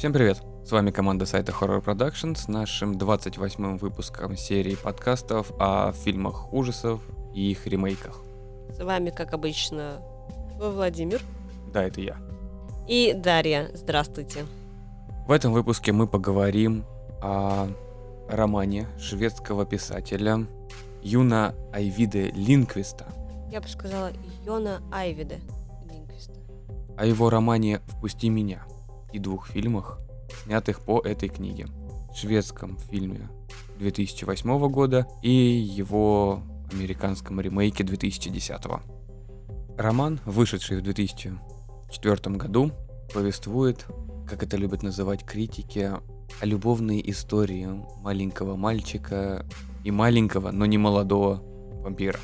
Всем привет! С вами команда сайта Horror Production с нашим 28-м выпуском серии подкастов о фильмах ужасов и их ремейках. С вами, как обычно, Владимир Да, это я. и Дарья. Здравствуйте. В этом выпуске мы поговорим о романе шведского писателя Юна Айвиде Линквиста, Я бы сказала Йона Айвиде Линквиста. о его романе «Впусти меня» и двух фильмах, снятых по этой книге. Шведском фильме 2008 года и его американском ремейке 2010. Роман, вышедший в 2004 году, повествует, как это любят называть критики, о любовной истории маленького мальчика и маленького, но не молодого вампира.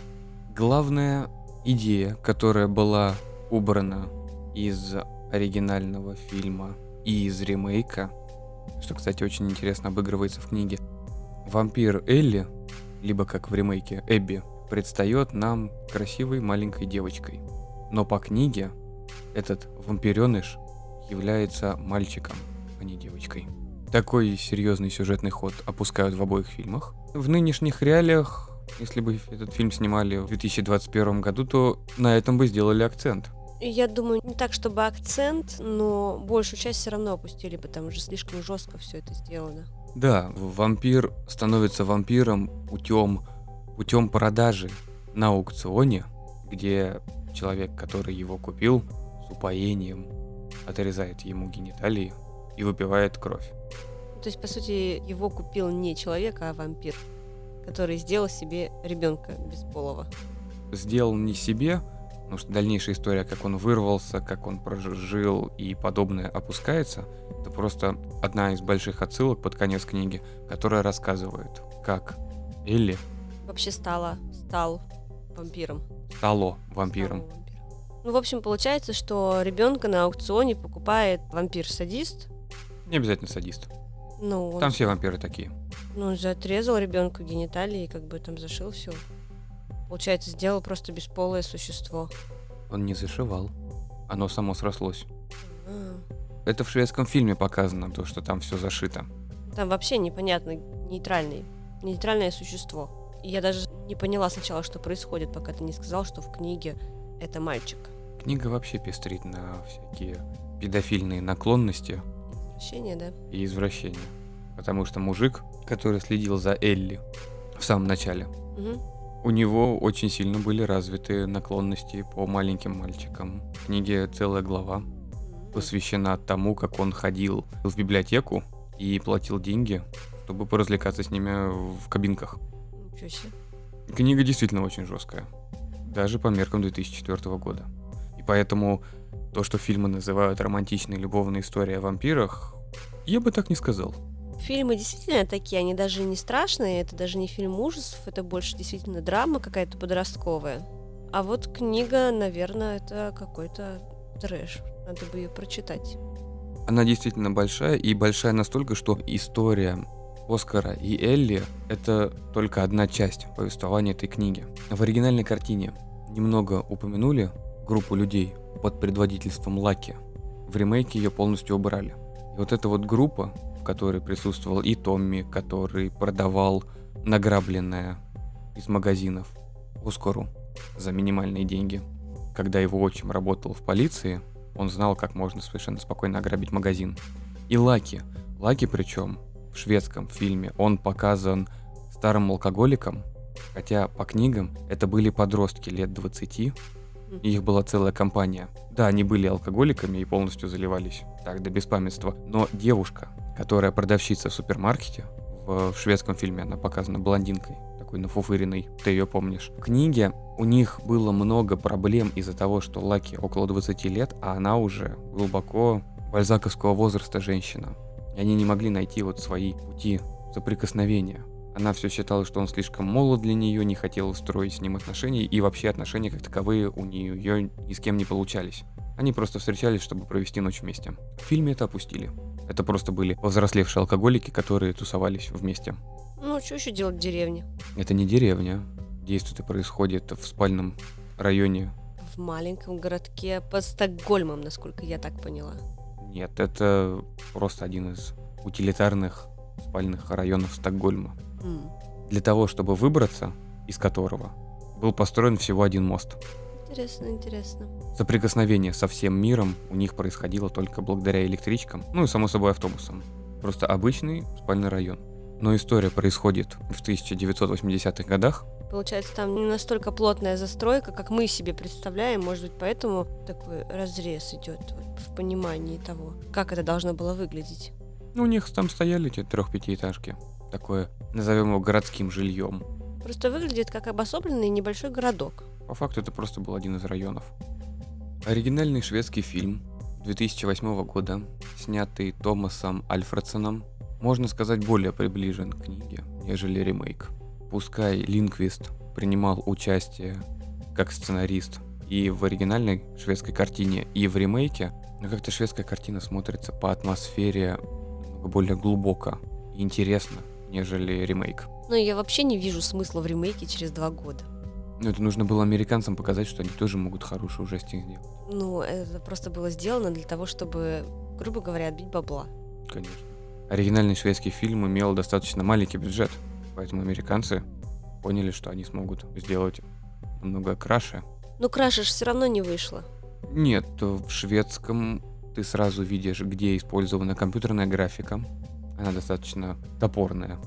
Главная идея, которая была убрана из оригинального фильма и из ремейка, что, кстати, очень интересно обыгрывается в книге. Вампир Элли, либо как в ремейке Эбби, предстает нам красивой маленькой девочкой. Но по книге этот вампиреныш является мальчиком, а не девочкой. Такой серьезный сюжетный ход опускают в обоих фильмах. В нынешних реалиях, если бы этот фильм снимали в 2021 году, то на этом бы сделали акцент. Я думаю, не так, чтобы акцент, но большую часть все равно опустили, потому что слишком жестко все это сделано. Да, вампир становится вампиром путем, путем продажи на аукционе, где человек, который его купил, с упоением отрезает ему гениталии и выпивает кровь. То есть, по сути, его купил не человек, а вампир, который сделал себе ребенка бесполого. Сделал не себе, потому что дальнейшая история, как он вырвался, как он прожил и подобное опускается, это просто одна из больших отсылок под конец книги, которая рассказывает, как Элли Вообще стала, стал вампиром. стало вампиром. Стала вампиром. Ну, в общем, получается, что ребенка на аукционе покупает вампир-садист. Не обязательно садист. Ну, он, Там все вампиры такие. ну, он же отрезал ребенку гениталии и как бы там зашил все. Получается, сделал просто бесполое существо. Он не зашивал. Оно само срослось. А. Это в шведском фильме показано, то, что там все зашито. Там вообще непонятно, нейтральный, нейтральное существо. И я даже не поняла сначала, что происходит, пока ты не сказал, что в книге это мальчик. Книга вообще пестрит на всякие педофильные наклонности Извращение, да? и извращения. Потому что мужик, который следил за Элли в самом начале, Мгм. У него очень сильно были развиты наклонности по маленьким мальчикам. В книге целая глава посвящена тому, как он ходил в библиотеку и платил деньги, чтобы поразвлекаться с ними в кабинках. Ничего себе. Книга действительно очень жесткая. Даже по меркам 2004 года. И поэтому то, что фильмы называют романтичной любовной историей о вампирах, я бы так не сказал. Фильмы действительно такие, они даже не страшные, это даже не фильм ужасов, это больше действительно драма какая-то подростковая. А вот книга, наверное, это какой-то трэш. Надо бы ее прочитать. Она действительно большая, и большая настолько, что история Оскара и Элли — это только одна часть повествования этой книги. В оригинальной картине немного упомянули группу людей под предводительством Лаки. В ремейке ее полностью убрали. И вот эта вот группа, которой присутствовал и Томми, который продавал награбленное из магазинов Оскару за минимальные деньги. Когда его отчим работал в полиции, он знал, как можно совершенно спокойно ограбить магазин. И Лаки. Лаки причем в шведском фильме он показан старым алкоголиком, хотя по книгам это были подростки лет 20, и их была целая компания. Да, они были алкоголиками и полностью заливались так до беспамятства, но девушка, которая продавщица в супермаркете, в, в шведском фильме она показана блондинкой, такой нафуфыренной, ты ее помнишь. В книге у них было много проблем из-за того, что Лаки около 20 лет, а она уже глубоко бальзаковского возраста женщина. И они не могли найти вот свои пути соприкосновения. Она все считала, что он слишком молод для нее, не хотела строить с ним отношения, и вообще отношения как таковые у нее ни с кем не получались. Они просто встречались, чтобы провести ночь вместе. В фильме это опустили. Это просто были повзрослевшие алкоголики, которые тусовались вместе. Ну, что еще делать в деревне? Это не деревня. Действие происходит в спальном районе. В маленьком городке под Стокгольмом, насколько я так поняла. Нет, это просто один из утилитарных спальных районов Стокгольма. М, Для того, чтобы выбраться из которого был построен всего один мост. Интересно, интересно. Соприкосновение со всем миром у них происходило только благодаря электричкам, ну и само собой автобусам. Просто обычный спальный район. Но история происходит в 1980-х годах, Получается, там не настолько плотная застройка, как мы себе представляем. Может быть, поэтому такой разрез идет в понимании того, как это должно было выглядеть. Ну, у них там стояли эти трех-пятиэтажки. Такое, назовем его городским жильем. Просто выглядит как обособленный небольшой городок. По факту это просто был один из районов. Оригинальный шведский фильм 2008 года, снятый Томасом Альфредсоном, можно сказать, более приближен к книге, нежели ремейк. Пускай Линквист принимал участие как сценарист и в оригинальной шведской картине, и в ремейке, но как-то шведская картина смотрится по атмосфере более глубоко и интересно, нежели ремейк. Но я вообще не вижу смысла в ремейке через два года. Но это нужно было американцам показать, что они тоже могут хороший ужастик сделать. Ну, это просто было сделано для того, чтобы, грубо говоря, отбить бабла. Конечно. Оригинальный шведский фильм имел достаточно маленький бюджет, поэтому американцы поняли, что они смогут сделать намного краше. Ну, краше ж все равно не вышло. Нет, в шведском ты сразу видишь, где использована компьютерная графика. Она достаточно топорная.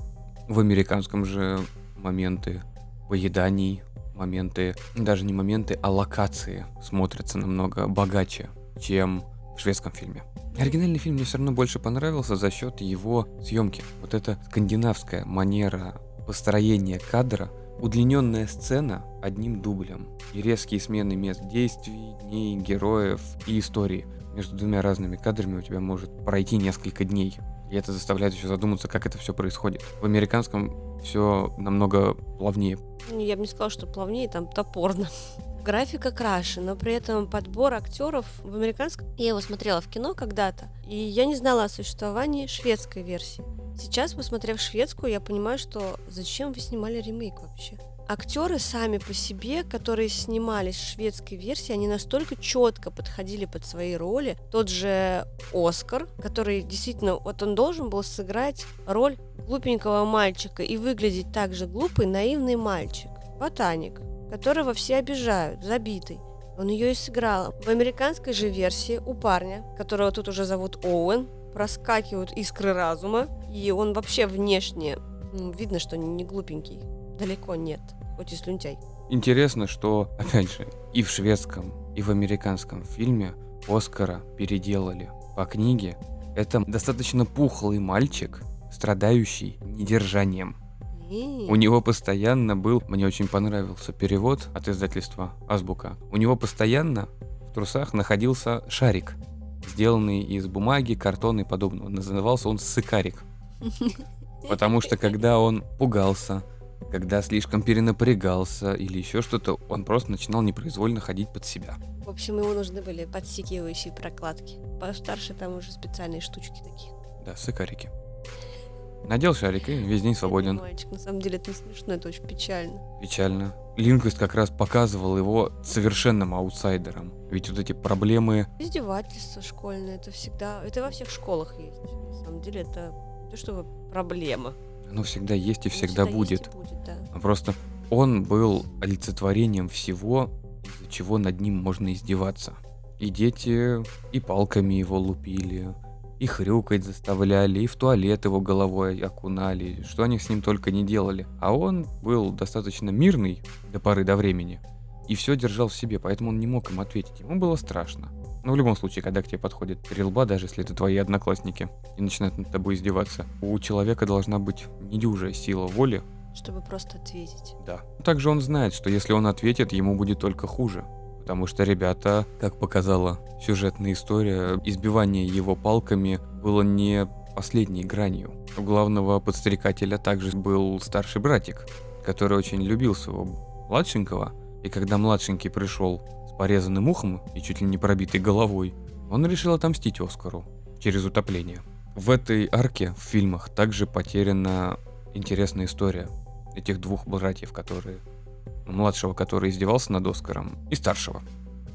В американском же моменты поеданий, моменты, даже не моменты, а локации смотрятся намного богаче, чем в шведском фильме. Оригинальный фильм мне все равно больше понравился за счет его съемки. Вот эта скандинавская манера построения кадра, удлиненная сцена одним дублем и резкие смены мест действий, дней, героев и истории. Между двумя разными кадрами у тебя может пройти несколько дней. И это заставляет еще задуматься, как это все происходит. В американском все намного плавнее. Я бы не сказала, что плавнее, там топорно. Графика краше, но при этом подбор актеров в американском... Я его смотрела в кино когда-то, и я не знала о существовании шведской версии. Сейчас, посмотрев шведскую, я понимаю, что зачем вы снимали ремейк вообще? Актеры сами по себе, которые снимались в шведской версии, они настолько четко подходили под свои роли. Тот же Оскар, который действительно, вот он должен был сыграть роль глупенького мальчика и выглядеть так же глупый, наивный мальчик. Ботаник, которого все обижают, забитый. Он ее и сыграл. В американской же версии у парня, которого тут уже зовут Оуэн, проскакивают искры разума, и он вообще внешне видно, что не глупенький. Далеко нет, хоть и слюнтяй. Интересно, что, опять же, и в шведском, и в американском фильме Оскара переделали по книге. Это достаточно пухлый мальчик, страдающий недержанием. У него постоянно был, мне очень понравился перевод от издательства Азбука. У него постоянно в трусах находился шарик, сделанный из бумаги, картона и подобного. Назывался он сыкарик. Потому что когда он пугался, когда слишком перенапрягался или еще что-то, он просто начинал непроизвольно ходить под себя. В общем, ему нужны были подсикивающие прокладки. Постарше там уже специальные штучки такие. Да, сыкарики. Надел шарик и весь день свободен. Бедный мальчик, на самом деле это не смешно, это очень печально. Печально. Линквист как раз показывал его совершенным аутсайдером. Ведь вот эти проблемы Издевательство школьное, это всегда, это во всех школах есть. На самом деле это то, что проблема. Оно всегда есть и Оно всегда есть будет. и будет, да. А Просто он был олицетворением всего, из-за чего над ним можно издеваться. И дети и палками его лупили, и хрюкать заставляли, и в туалет его головой окунали, что они с ним только не делали. А он был достаточно мирный до поры до времени, и все держал в себе, поэтому он не мог им ответить. Ему было страшно. Но в любом случае, когда к тебе подходит три лба, даже если это твои одноклассники, и начинают над тобой издеваться, у человека должна быть недюжая сила воли, Чтобы просто ответить. да. Также он знает, что если он ответит, ему будет только хуже. Потому что ребята, как показала сюжетная история, избивание его палками было не последней гранью. У главного подстрекателя также был старший братик, который очень любил своего младшенького. И когда младшенький пришел порезанным ухом и чуть ли не пробитой головой, он решил отомстить Оскару через утопление. В этой арке в фильмах также потеряна интересная история этих двух братьев, которые младшего, который издевался над Оскаром, и старшего.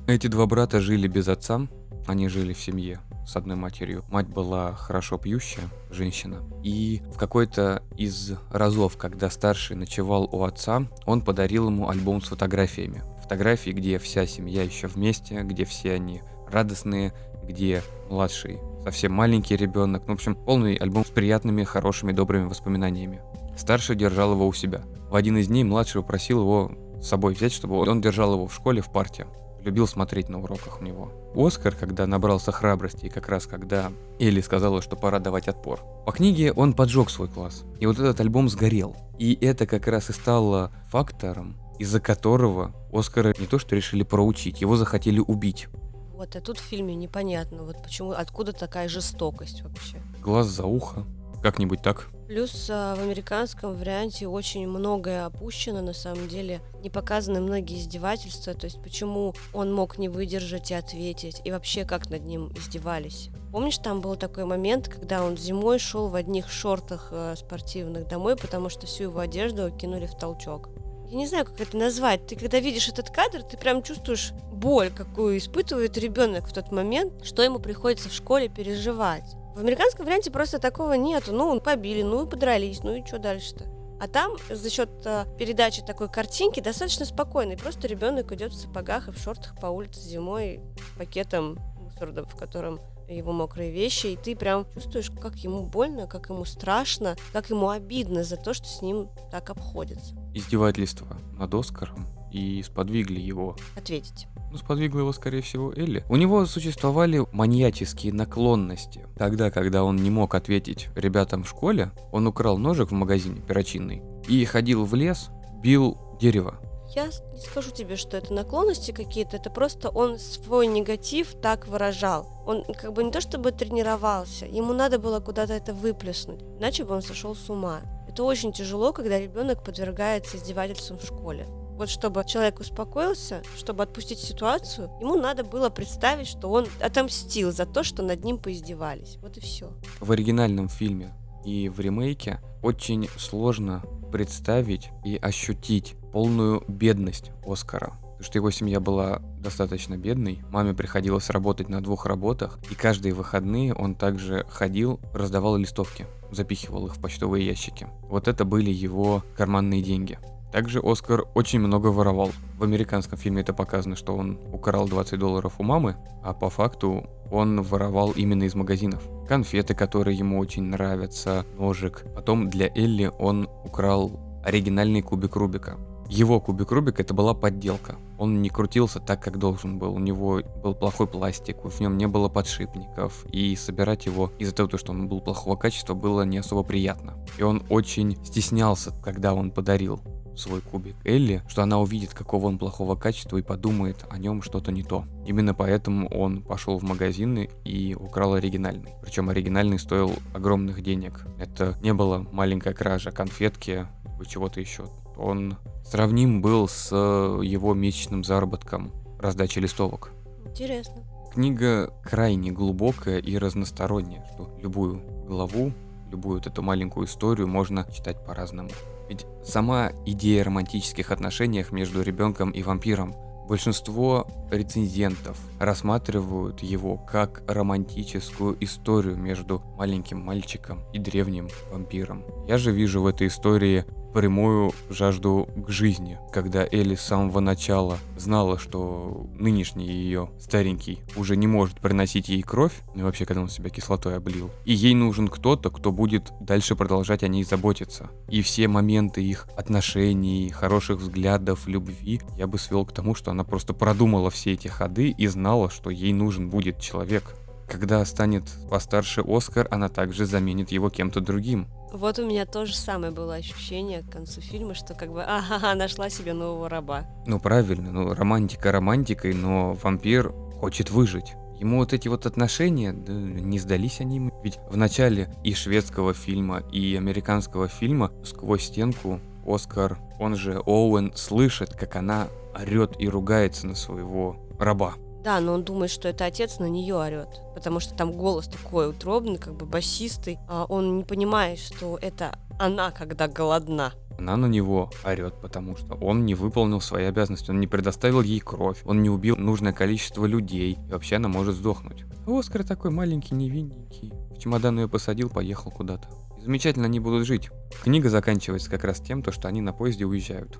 Эти два брата жили без отца, Они жили в семье с одной матерью. Мать была хорошо пьющая женщина. И в какой-то из разов, когда старший ночевал у отца, он подарил ему альбом с фотографиями. Фотографии, где вся семья еще вместе, где все они радостные, где младший совсем маленький ребенок. Ну, в общем, полный альбом с приятными, хорошими, добрыми воспоминаниями. Старший держал его у себя. В один из дней младший попросил его с собой взять, чтобы он держал его в школе в парте. Любил смотреть на уроках у него. Оскар, когда набрался храбрости, и как раз когда Элли сказала, что пора давать отпор. По книге он поджег свой класс. И вот этот альбом сгорел. И это как раз и стало фактором, из-за которого Оскара не то что решили проучить, его захотели убить. Вот, а тут в фильме непонятно, вот почему, откуда такая жестокость вообще. Глаз за ухо, как-нибудь так. Плюс а, в американском варианте очень многое опущено, на самом деле не показаны многие издевательства, то есть почему он мог не выдержать и ответить, и вообще как над ним издевались. Помнишь, там был такой момент, когда он зимой шел в одних шортах э, спортивных домой, потому что всю его одежду кинули в толчок. Я не знаю, как это назвать. Ты когда видишь этот кадр, ты прям чувствуешь боль, какую испытывает ребенок в тот момент, что ему приходится в школе переживать. В американском варианте просто такого нету. Ну, побили, ну и подрались, ну и что дальше-то? А там за счет э, передачи такой картинки достаточно спокойный. Просто ребенок идет в сапогах и в шортах по улице зимой пакетом мусора, в котором его мокрые вещи, и ты прям чувствуешь, как ему больно, как ему страшно, как ему обидно за то, что с ним так обходится. Издевательство над Оскаром и сподвигли его Ответить. Ну, сподвигла его, скорее всего, Элли. У него существовали маньяческие наклонности. Тогда, когда он не мог ответить ребятам в школе, он украл ножик в магазине перочинный и ходил в лес, бил дерево. Я не скажу тебе, что это наклонности какие-то, это просто он свой негатив так выражал. Он как бы не то чтобы тренировался, ему надо было куда-то это выплеснуть, иначе бы он сошел с ума. Это очень тяжело, когда ребенок подвергается издевательствам в школе. Вот чтобы человек успокоился, чтобы отпустить ситуацию, ему надо было представить, что он отомстил за то, что над ним поиздевались. Вот и все. В оригинальном фильме и в ремейке очень сложно представить и ощутить полную бедность Оскара. Потому что его семья была достаточно бедной. Маме приходилось работать на двух работах. И каждые выходные он также ходил, раздавал листовки, запихивал их в почтовые ящики. Вот это были его карманные деньги. Также Оскар очень много воровал. В американском фильме это показано, что он украл 20 долларов у мамы, а по факту он воровал именно из магазинов. Конфеты, которые ему очень нравятся, ножик. Потом для Элли он украл оригинальный кубик Рубика. Его кубик Рубик это была подделка. Он не крутился так, как должен был. У него был плохой пластик, в нем не было подшипников. И собирать его из-за того, что он был плохого качества, было не особо приятно. И он очень стеснялся, когда он подарил свой кубик Элли, что она увидит, какого он плохого качества и подумает о нем что-то не то. Именно поэтому он пошел в магазины и украл оригинальный. Причем оригинальный стоил огромных денег. Это не было маленькая кража конфетки, чего-то еще. Он сравним был с его месячным заработком раздачи листовок. Интересно. Книга крайне глубокая и разносторонняя, что любую главу, любую вот эту маленькую историю можно читать по-разному. Ведь сама идея романтических отношениях между ребенком и вампиром Большинство рецензентов рассматривают его как романтическую историю между маленьким мальчиком и древним вампиром. Я же вижу в этой истории прямую жажду к жизни, когда Элли с самого начала знала, что нынешний ее старенький уже не может приносить ей кровь, и вообще, когда он себя кислотой облил, и ей нужен кто-то, кто будет дальше продолжать о ней заботиться. И все моменты их отношений, хороших взглядов, любви я бы свел к тому, что она просто продумала все эти ходы и знала, что ей нужен будет человек. Когда станет постарше Оскар, она также заменит его кем-то другим. Вот у меня тоже самое было ощущение к концу фильма, что как бы, ага, нашла себе нового раба. Ну правильно, ну романтика романтикой, но вампир хочет выжить. Ему вот эти вот отношения, да, не сдались они ему. Ведь в начале и шведского фильма, и американского фильма сквозь стенку Оскар, он же Оуэн, слышит, как она орет и ругается на своего раба. Да, но он думает, что это отец на нее орет, потому что там голос такой утробный, как бы басистый, а он не понимает, что это она, когда голодна. Она на него орет, потому что он не выполнил свои обязанности, он не предоставил ей кровь, он не убил нужное количество людей, и вообще она может сдохнуть. А Оскар такой маленький, невинненький. В чемодан ее посадил, поехал куда-то. И замечательно они будут жить. Книга заканчивается как раз тем, то, что они на поезде уезжают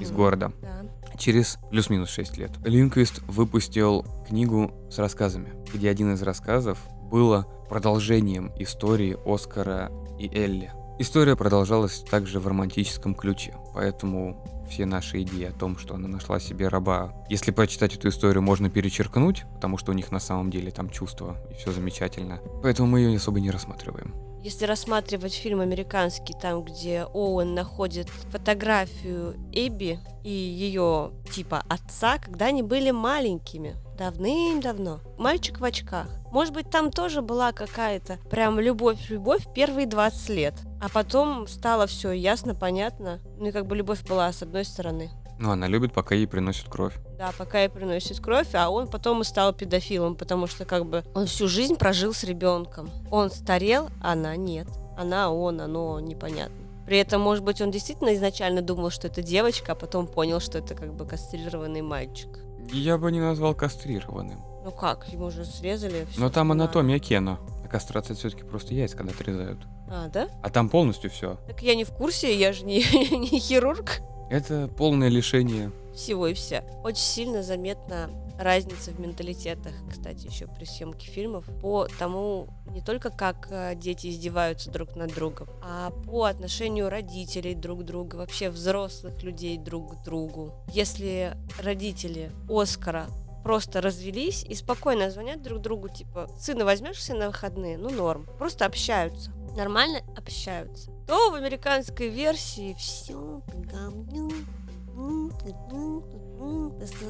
из Мгм. города. Да. Через плюс-минус 6 лет. Линквист выпустил книгу с рассказами, где один из рассказов было продолжением истории Оскара и Элли. История продолжалась также в романтическом ключе, поэтому все наши идеи о том, что она нашла себе раба, если прочитать эту историю, можно перечеркнуть, потому что у них на самом деле там чувства и все замечательно. Поэтому мы ее особо не рассматриваем. Если рассматривать фильм американский, там, где Оуэн находит фотографию Эбби и ее типа отца, когда они были маленькими, давным-давно. Мальчик в очках. Может быть, там тоже была какая-то прям любовь-любовь первые 20 лет. А потом стало все ясно, понятно. Ну и как бы любовь была с одной стороны. Ну, она любит, пока ей приносят кровь. Да, пока ей приносит кровь, а он потом и стал педофилом, потому что как бы он всю жизнь прожил с ребенком. Он старел, а она нет. Она, он, оно непонятно. При этом, может быть, он действительно изначально думал, что это девочка, а потом понял, что это как бы кастрированный мальчик. Я бы не назвал кастрированным. Ну как, ему же срезали всё, Но там анатомия Кена. А кастрация все-таки просто яйца, когда отрезают. А, да? А там полностью все. Так я не в курсе, я же не, не хирург. Это полное лишение. Всего и вся. Очень сильно заметна разница в менталитетах, кстати, еще при съемке фильмов, по тому, не только как э, дети издеваются друг над другом, а по отношению родителей друг к другу, вообще взрослых людей друг к другу. Если родители Оскара просто развелись и спокойно звонят друг другу, типа, сына возьмешь себе на выходные? Ну, норм. Просто общаются. Нормально общаются. То в американской версии все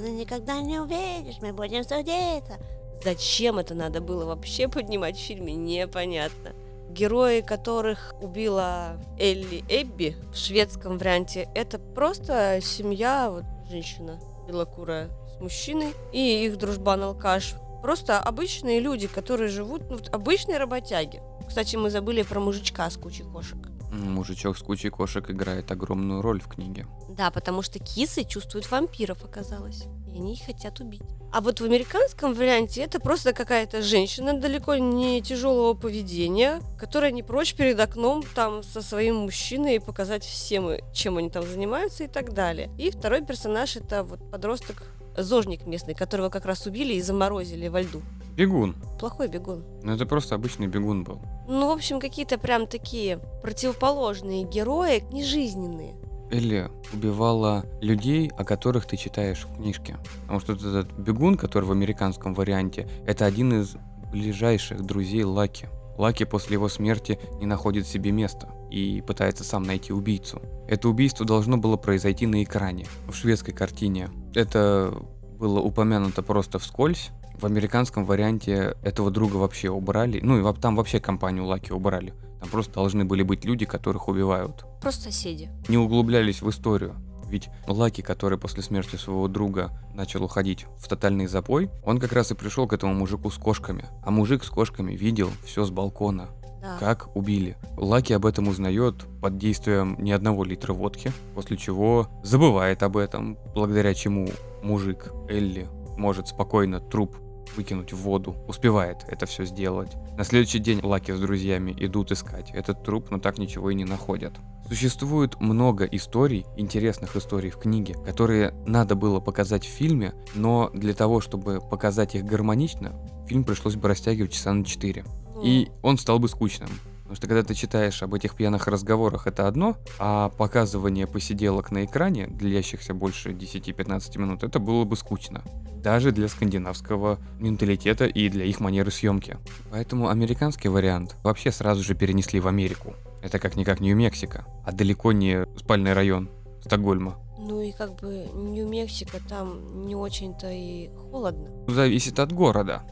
ты никогда не увидишь, мы будем судиться. Зачем это надо было вообще поднимать в фильме, непонятно. Герои, которых убила Элли Эбби в шведском варианте, это просто семья, вот женщина белокурая с мужчиной и их дружбан-алкаш. Просто обычные люди, которые живут, ну, обычные работяги. Кстати, мы забыли про мужичка с кучей кошек. Мужичок с кучей кошек играет огромную роль в книге. Да, потому что кисы чувствуют вампиров, оказалось. И они их хотят убить. А вот в американском варианте это просто какая-то женщина далеко не тяжелого поведения, которая не прочь перед окном там со своим мужчиной показать всем, чем они там занимаются и так далее. И второй персонаж это вот подросток зожник местный, которого как раз убили и заморозили во льду. Бегун. Плохой бегун. Ну это просто обычный бегун был. Ну, в общем, какие-то прям такие противоположные герои, нежизненные. Элли убивала людей, о которых ты читаешь в книжке. Потому что этот бегун, который в американском варианте, это один из ближайших друзей Лаки. Лаки после его смерти не находит себе места и пытается сам найти убийцу. Это убийство должно было произойти на экране, в шведской картине. Это было упомянуто просто вскользь. В американском варианте этого друга вообще убрали. Ну и там вообще компанию Лаки убрали. Там просто должны были быть люди, которых убивают Просто соседи. не углублялись в историю. Ведь Лаки, который после смерти своего друга начал уходить в тотальный запой, он как раз и пришел к этому мужику с кошками. А мужик с кошками видел все с балкона, Да. как убили. Лаки об этом узнает под действием не одного литра водки, после чего забывает об этом, благодаря чему мужик Элли может спокойно труп выкинуть в воду, успевает это все сделать. На следующий день Лаки с друзьями идут искать этот труп, но так ничего и не находят. Существует много историй, интересных историй в книге, которые надо было показать в фильме, но для того, чтобы показать их гармонично, фильм пришлось бы растягивать часа на 4. И он стал бы скучным. Потому что когда ты читаешь об этих пьяных разговорах, это одно, а показывание посиделок на экране, длящихся больше 10-15 минут, это было бы скучно. Даже для скандинавского менталитета и для их манеры съемки. Поэтому американский вариант вообще сразу же перенесли в Америку. Это как-никак Нью-Мексико, а далеко не спальный район Стокгольма. Ну и как бы Нью-Мексико там не очень-то и холодно. Зависит от города.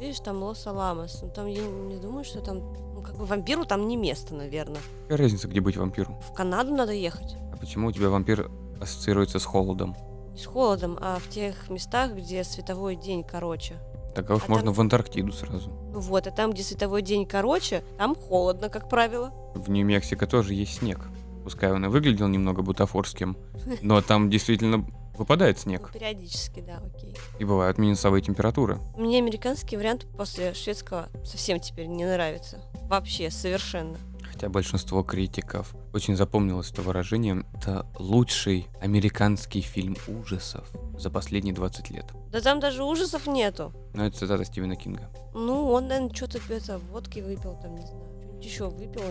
Видишь, там Лос-Аламос. Ну там я не думаю, что там, ну как бы вампиру там не место, наверное. Какая разница, где быть вампиром? В Канаду надо ехать. А почему у тебя вампир ассоциируется с холодом? Не с холодом, а в тех местах, где световой день короче. Так а уж А можно там- в Антарктиду сразу. Ну вот, а там, где световой день короче, там холодно, как правило. В Нью-Мексико тоже есть снег. Пускай он и выглядел немного бутафорским, но там действительно выпадает Ну, снег. периодически, да, окей. И бывают минусовые температуры. Мне американский вариант после шведского совсем теперь не нравится. Вообще, совершенно. Хотя большинство критиков очень запомнилось это выражение. Это лучший американский фильм ужасов за последние 20 лет. Да там даже ужасов нету. Но это цитата Стивена Кинга. Ну, он, наверное, что-то это водки выпил, там, не знаю, что-нибудь еще выпил.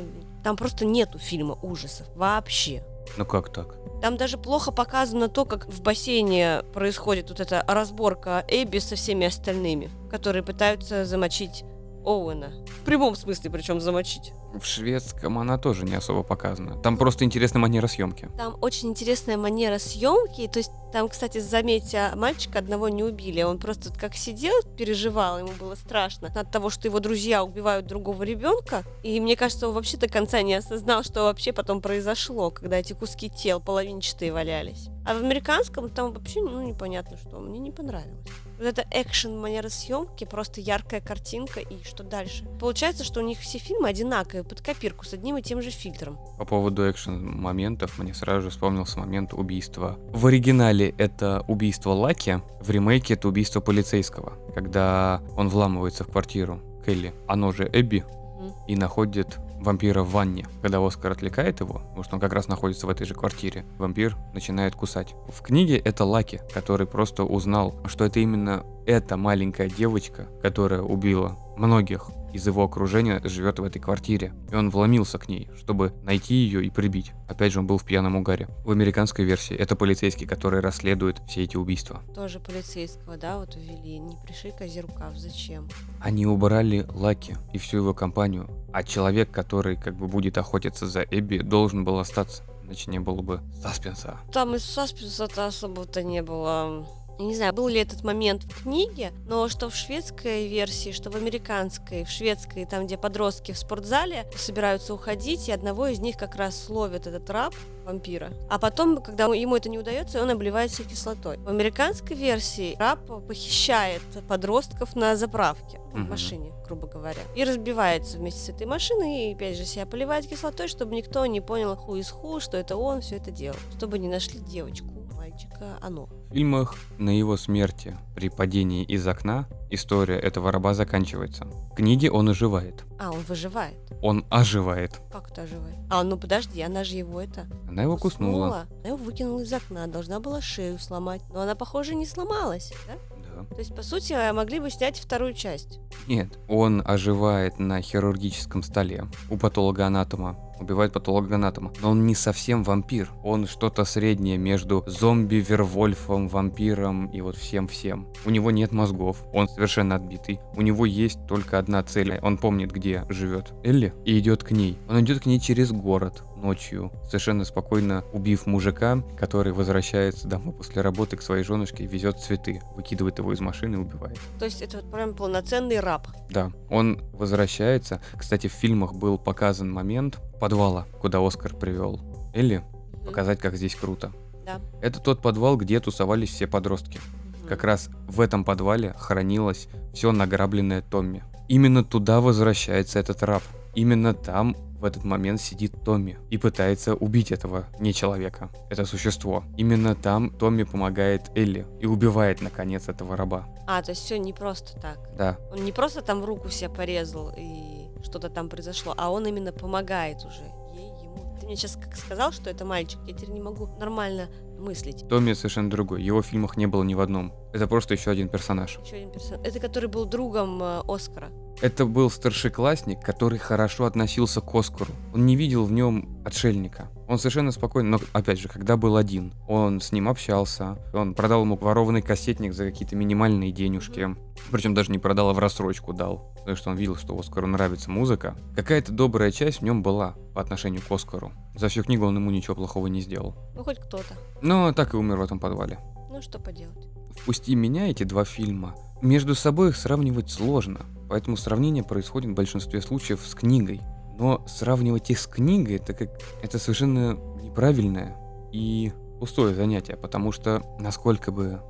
Там просто нету фильма ужасов. Вообще. Ну как так? Там даже плохо показано то, как в бассейне происходит вот эта разборка Эбби со всеми остальными, которые пытаются замочить Оуэна. В прямом смысле, причем замочить. В шведском она тоже не особо показана. Там просто интересная манера съемки. Там очень интересная манера съемки. То есть там, кстати, заметьте, мальчика одного не убили. Он просто как сидел, переживал, ему было страшно от того, что его друзья убивают другого ребенка. И мне кажется, он вообще до конца не осознал, что вообще потом произошло, когда эти куски тел половинчатые валялись. А в американском там вообще ну, непонятно что. Мне не понравилось. Вот это экшен манера съемки, просто яркая картинка и что дальше. Получается, что у них все фильмы одинаковые, под копирку, с одним и тем же фильтром. По поводу экшен-моментов, мне сразу же вспомнился момент убийства. В оригинале это убийство Лаки, в ремейке это убийство полицейского, когда он вламывается в квартиру Келли, оно же Эбби, Мгм. и находит вампира в ванне. Когда Оскар отвлекает его, потому что он как раз находится в этой же квартире, вампир начинает кусать. В книге это Лаки, который просто узнал, что это именно эта маленькая девочка, которая убила многих из его окружения, живет в этой квартире. И он вломился к ней, чтобы найти ее и прибить. Опять же, он был в пьяном угаре. В американской версии это полицейский, который расследует все эти убийства. Тоже полицейского, да, вот увели. Не пришей козе рукав, зачем? Они убрали Лаки и всю его компанию, а человек, который как бы будет охотиться за Эбби, должен был остаться. Иначе не было бы саспенса. Там и саспенса-то особо-то не было. Я не знаю, был ли этот момент в книге, но что в шведской версии, что в американской, в шведской, там, где подростки в спортзале собираются уходить, и одного из них как раз ловит этот раб, вампира. А потом, когда ему это не удается, он обливается кислотой. В американской версии раб похищает подростков на заправке, в машине, грубо говоря, и разбивается вместе с этой машиной, и опять же себя поливает кислотой, чтобы никто не понял ху из ху, что это он все это делал, чтобы не нашли девочку, мальчика, оно. В фильмах на его смерти при падении из окна история этого раба заканчивается. В книге он оживает. А, он выживает. Он оживает. Как это оживает? А, ну подожди, она же его это... Она его куснула. Она его выкинула из окна, должна была шею сломать. Но она, похоже, не сломалась, да? Да. То есть, по сути, могли бы снять вторую часть. Нет, он оживает на хирургическом столе у патологоанатома. Убивает патологоанатома. Но он не совсем вампир. Он что-то среднее между зомби, вервольфом, вампиром и вот всем-всем. У него нет мозгов. Он совершенно отбитый. У него есть только одна цель. Он помнит, где живет Элли и идет к ней. Он идет к ней через город ночью, совершенно спокойно убив мужика, который возвращается домой после работы к своей женушке и везет цветы, выкидывает его из машины и убивает. То есть, это вот прям полноценный раб. Да, он возвращается. Кстати, в фильмах был показан момент подвала, куда Оскар привел Элли, Мгм. показать, как здесь круто. Да. Это тот подвал, где тусовались все подростки. Мгм. Как раз в этом подвале хранилось все награбленное Томми. Именно туда возвращается этот раб. Именно там в этот момент сидит Томми и пытается убить этого не человека, это существо. Именно там Томми помогает Элли и убивает наконец этого раба. А, то есть все не просто так. Да, Он не просто там руку себе порезал и что-то там произошло, а он именно помогает уже ей, ему. Ты мне сейчас как сказал, что это мальчик, я теперь не могу нормально мыслить. Томми совершенно другой. Его в фильмах не было ни в одном. Это просто еще один персонаж. Еще один персонаж. Это который был другом э, Оскара. Это был старшеклассник, который хорошо относился к Оскару. Он не видел в нем отшельника. Он совершенно спокойно, но опять же, когда был один, он с ним общался, он продал ему ворованный кассетник за какие-то минимальные денежки. Причем даже не продал, а в рассрочку дал. Потому что он видел, что Оскару нравится музыка. Какая-то добрая часть в нем была по отношению к Оскару. За всю книгу он ему ничего плохого не сделал. Ну, хоть кто-то. Но так и умер в этом подвале. Ну, что поделать. «Впусти меня» эти два фильма, между собой их сравнивать сложно, поэтому сравнение происходит в большинстве случаев с книгой. Но сравнивать их с книгой, это как это совершенно неправильное и пустое занятие, потому что насколько бы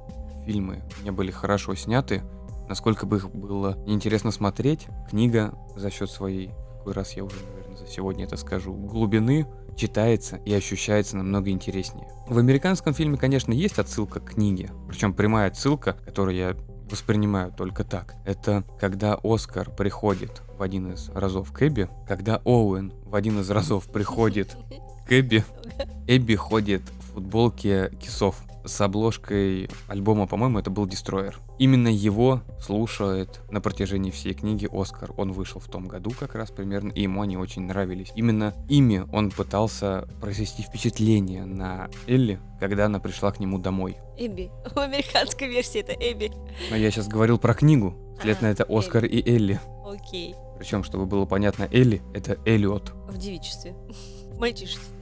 фильмы не были хорошо сняты, насколько бы их было неинтересно смотреть, книга за счет своей, какой раз я уже, наверное, за сегодня это скажу, глубины читается и ощущается намного интереснее. В американском фильме, конечно, есть отсылка к книге, причем прямая отсылка, которую я воспринимаю только так. Это когда Оскар приходит в один из разов к Эбби, когда Оуэн в один из разов приходит к Эбби, Эбби ходит футболке кисов с обложкой альбома, по-моему, это был Destroyer. Именно его слушает на протяжении всей книги Оскар. Он вышел в том году как раз примерно, и ему они очень нравились. Именно ими он пытался произвести впечатление на Элли, когда она пришла к нему домой. Эбби. В американской версии это Эбби. Но я сейчас говорил про книгу. Следовательно, это Оскар и Элли. Окей. Причем, чтобы было понятно, Элли — это Эллиот. В девичестве. В мальчишестве.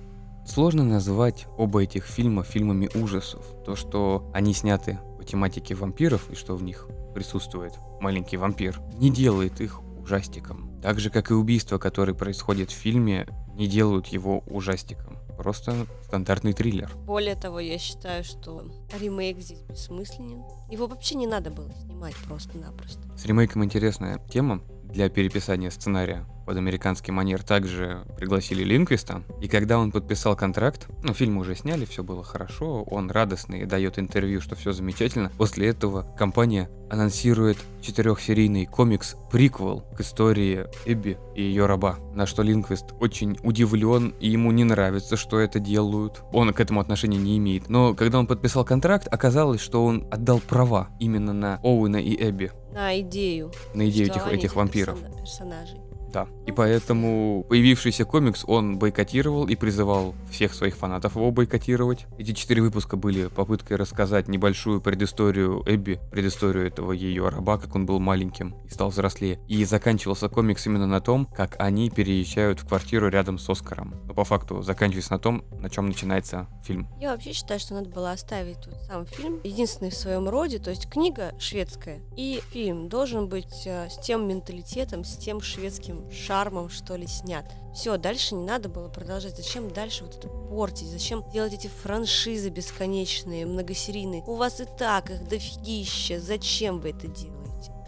Сложно назвать оба этих фильма фильмами ужасов. То, что они сняты по тематике вампиров и что в них присутствует маленький вампир, не делает их ужастиком. Так же, как и убийства, которые происходят в фильме, не делают его ужастиком. Просто стандартный триллер. Более того, я считаю, что ремейк здесь бессмысленен. Его вообще не надо было снимать просто-напросто. С ремейком интересная тема для переписания сценария под американский манер также пригласили Линквиста. И когда он подписал контракт, ну, фильм уже сняли, все было хорошо, он радостный, дает интервью, что все замечательно. После этого компания анонсирует четырехсерийный комикс-приквел к истории Эбби и ее раба. На что Линквист очень удивлен, и ему не нравится, что это делают. Он к этому отношения не имеет. Но когда он подписал контракт, оказалось, что он отдал права именно на Оуэна и Эбби. На идею. На идею этих, этих вампиров. персона- персонажей. Да. И поэтому появившийся комикс он бойкотировал и призывал всех своих фанатов его бойкотировать. Эти четыре выпуска были попыткой рассказать небольшую предысторию Эбби, предысторию этого ее раба, как он был маленьким и стал взрослее. И заканчивался комикс именно на том, как они переезжают в квартиру рядом с Оскаром. Но по факту заканчивается на том, на чем начинается фильм. Я вообще считаю, что надо было оставить вот сам фильм, единственный в своем роде, то есть книга шведская, и фильм должен быть э, с тем менталитетом, с тем шведским шармом, что ли, снят. Все, дальше не надо было продолжать. Зачем дальше вот это портить? Зачем делать эти франшизы бесконечные, многосерийные? У вас и так их дофигища. Зачем вы это делаете?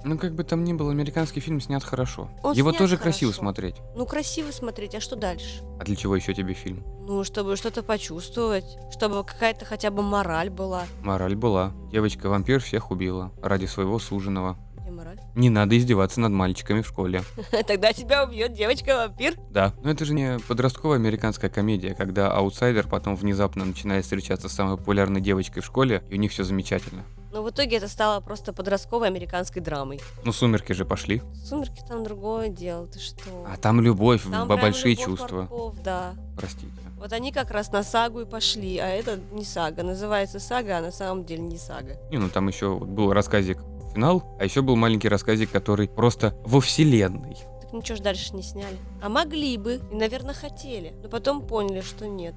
Ну, как бы там ни было, американский фильм снят хорошо. Он Его снят тоже хорошо. красиво смотреть. Ну, красиво смотреть, а что дальше? А для чего еще тебе фильм? Ну, чтобы что-то почувствовать, чтобы какая-то хотя бы мораль была. Мораль была. Девочка-вампир всех убила ради своего суженого. Где мораль? Не надо издеваться над мальчиками в школе. Тогда тебя убьет девочка-вампир. Да, но это же не подростковая американская комедия, когда аутсайдер потом внезапно начинает встречаться с самой популярной девочкой в школе, и у них все замечательно. Но в итоге это стало просто подростковой американской драмой. Ну, сумерки же пошли. Сумерки там другое дело, ты что? А там любовь, Там большие любовь чувства. морков, да. Простите. Вот они как раз на сагу и пошли, а это не сага. Называется сага, а на самом деле не сага. Не, ну там еще был рассказик финал, а еще был маленький рассказик, который просто во вселенной. Так ничего ж дальше не сняли. А могли бы, и, наверное, хотели. Но потом поняли, что нет.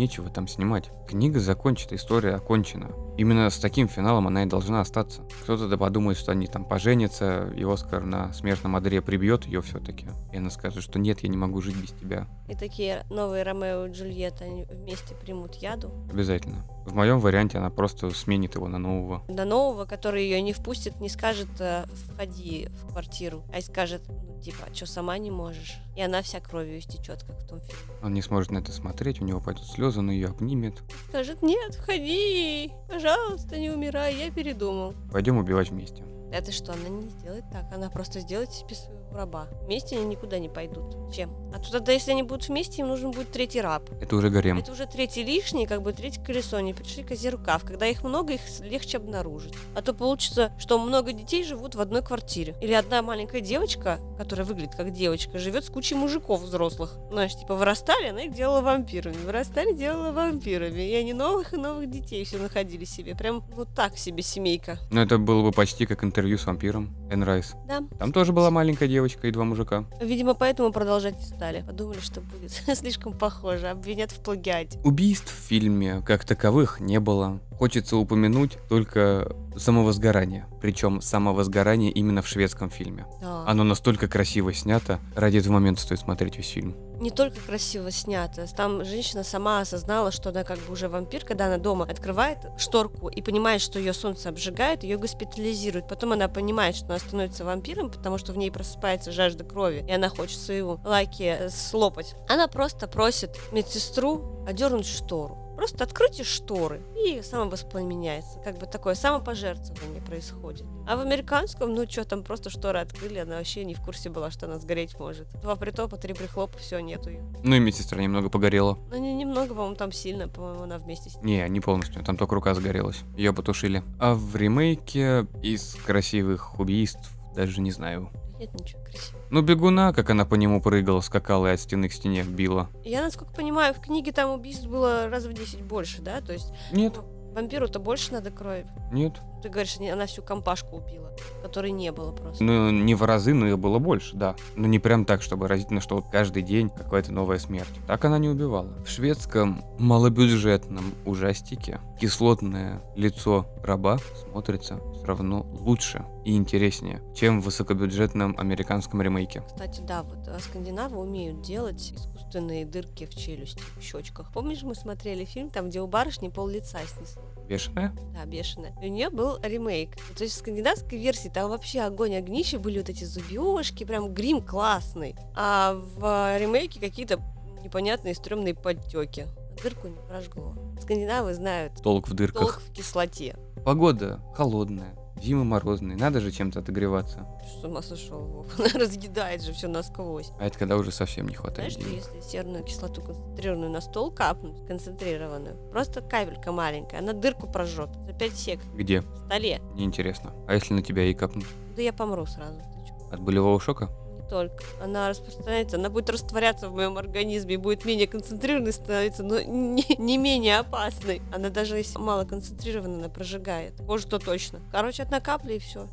Нечего там снимать. Книга закончена, история окончена. Именно с таким финалом она и должна остаться. Кто-то да подумает, что они там поженятся, и Оскар на смертном одре прибьет ее все-таки. И она скажет, что нет, я не могу жить без тебя. И такие новые Ромео и Джульетта, они вместе примут яду. Обязательно. В моем варианте она просто сменит его на нового. До нового, который ее не впустит, не скажет э, «входи в квартиру», а скажет, ну, типа, а что, сама не можешь? И она вся кровью истечет, как в том фильме. Он не сможет на это смотреть, у него пойдут слезы, он ее обнимет. Скажет, нет, входи, пожалуйста, не умирай, я передумал. Пойдем убивать вместе. Это что, она не сделает так, она просто сделает себе своего раба. Вместе они никуда не пойдут. Чем? А то тогда, если они будут вместе, им нужен будет третий раб. Это уже гарем. Это уже третий лишний, как бы третье колесо, они пришли козе рукав. Когда их много, их легче обнаружить. А то получится, что много детей живут в одной квартире. Или одна маленькая девочка, которая выглядит как девочка, живет с кучей мужиков взрослых. Знаешь, типа вырастали, она их делала вампирами. Вырастали, делала вампирами. И они новых и новых детей все находили себе. Прям вот так себе семейка. Но это было бы почти как интервью с вампиром. Энн Райс. Да. Там тоже была маленькая девочка и два мужика. Видимо, поэтому продолжать не стали. Подумали, что будет слишком похоже. Обвинят в плагиате. Убийств в фильме как таковых не было. Хочется упомянуть только самовозгорание. Причем самовозгорание именно в шведском фильме. Да. Оно настолько красиво снято, ради этого момента стоит смотреть весь фильм. не только красиво снято. Там женщина сама осознала, что она как бы уже вампир, когда она дома открывает шторку и понимает, что ее солнце обжигает, ее госпитализируют. Потом она понимает, что она становится вампиром, потому что в ней просыпается жажда крови, и она хочет своего лаки слопать. Она просто просит медсестру одернуть штору. Просто откройте шторы, и самовоспламеняется. Как бы такое самопожертвование происходит. А в американском, ну что, там просто шторы открыли, она вообще не в курсе была, что она сгореть может. Два притопа, три прихлопа, все, нету ее. Ну и медсестра немного погорела. Ну не немного, по-моему, там сильно, по-моему, она вместе с Не, не полностью, там только рука загорелась. Ее потушили. А в ремейке из красивых убийств даже не знаю. Нет ничего красивого. Ну, бегуна, как она по нему прыгала, скакала и от стены к стене била. Я, насколько понимаю, в книге там убийств было раз в 10 больше, да? То есть Нет, вампиру-то больше надо крови. нет. Ты говоришь, она всю компашку убила, которой не было просто. Ну, не в разы, но и было больше, да. Но не прям так, чтобы разительно, что вот каждый день какая-то новая смерть. Так она не убивала. В шведском малобюджетном ужастике кислотное лицо раба смотрится все равно лучше и интереснее, чем в высокобюджетном американском ремейке. Кстати, да, вот а, скандинавы умеют делать искусственные дырки в челюсти, в щечках. Помнишь, мы смотрели фильм, там, где у барышни пол лица снесло? Бешеная? Да, бешеная. И у нее был ремейк. То есть в скандинавской версии там вообще огонь огнище, были вот эти зубежки, прям грим классный. А в ремейке какие-то непонятные стрёмные подтеки. Дырку не прожгло. Скандинавы знают Толк в дырках. толк в кислоте. Погода холодная, зимы морозные, надо же чем-то отогреваться. С ума сошел, Вов. Она разъедает же все насквозь. А это когда уже совсем не хватает Знаешь, что денег. если серную кислоту концентрированную на стол капнуть, концентрированную, просто капелька маленькая, она дырку прожжет за 5 сек Где? в столе. Неинтересно. А если на тебя и капнуть? Да я помру сразу. Ты чё? От болевого шока? Только. Она распространяется, она будет растворяться в моем организме будет менее концентрированной становиться, но не, не менее опасной. Она даже если мало концентрированная, она прожигает. Кожу-то точно. Короче, одна капля и все.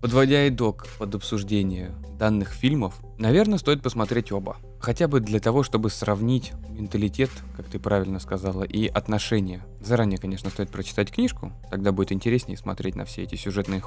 Подводя итог под обсуждение данных фильмов, наверное, стоит посмотреть оба. Хотя бы для того, чтобы сравнить менталитет, как ты правильно сказала, и отношения. Заранее, конечно, стоит прочитать книжку, тогда будет интереснее смотреть на все эти сюжетные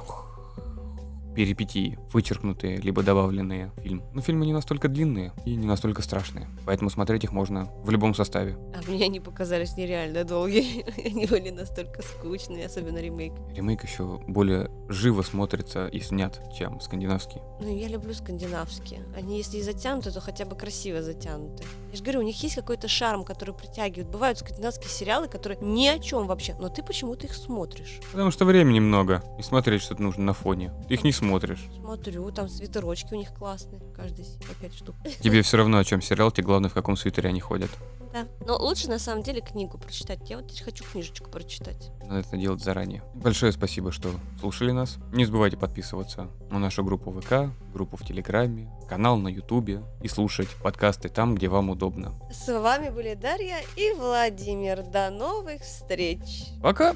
перипетии, вычеркнутые, либо добавленные в фильм. Но фильмы не настолько длинные и не настолько страшные, поэтому смотреть их можно в любом составе. А мне они показались нереально долгие. Они были настолько скучные, особенно ремейк. Ремейк еще более живо смотрится и снят, чем скандинавский. Ну, я люблю скандинавские. Они, если и затянуты, то хотя бы красиво затянуты. Я же говорю, у них есть какой-то шарм, который притягивает. Бывают скандинавские сериалы, которые ни о чем вообще, но ты почему-то их смотришь. Потому что времени много, и смотреть что-то нужно на фоне. Ты их не смотришь. Смотрю, там свитерочки у них классные. Каждый по пять штук. Тебе все равно, о чем сериал, тебе главное, в каком свитере они ходят. Да. Но лучше на самом деле книгу прочитать. Я вот хочу книжечку прочитать. Надо это делать заранее. Большое спасибо, что слушали нас. Не забывайте подписываться на нашу группу ВК, группу в Телеграме, канал на Ютубе и слушать подкасты там, где вам удобно. С вами были Дарья и Владимир. До новых встреч! Пока!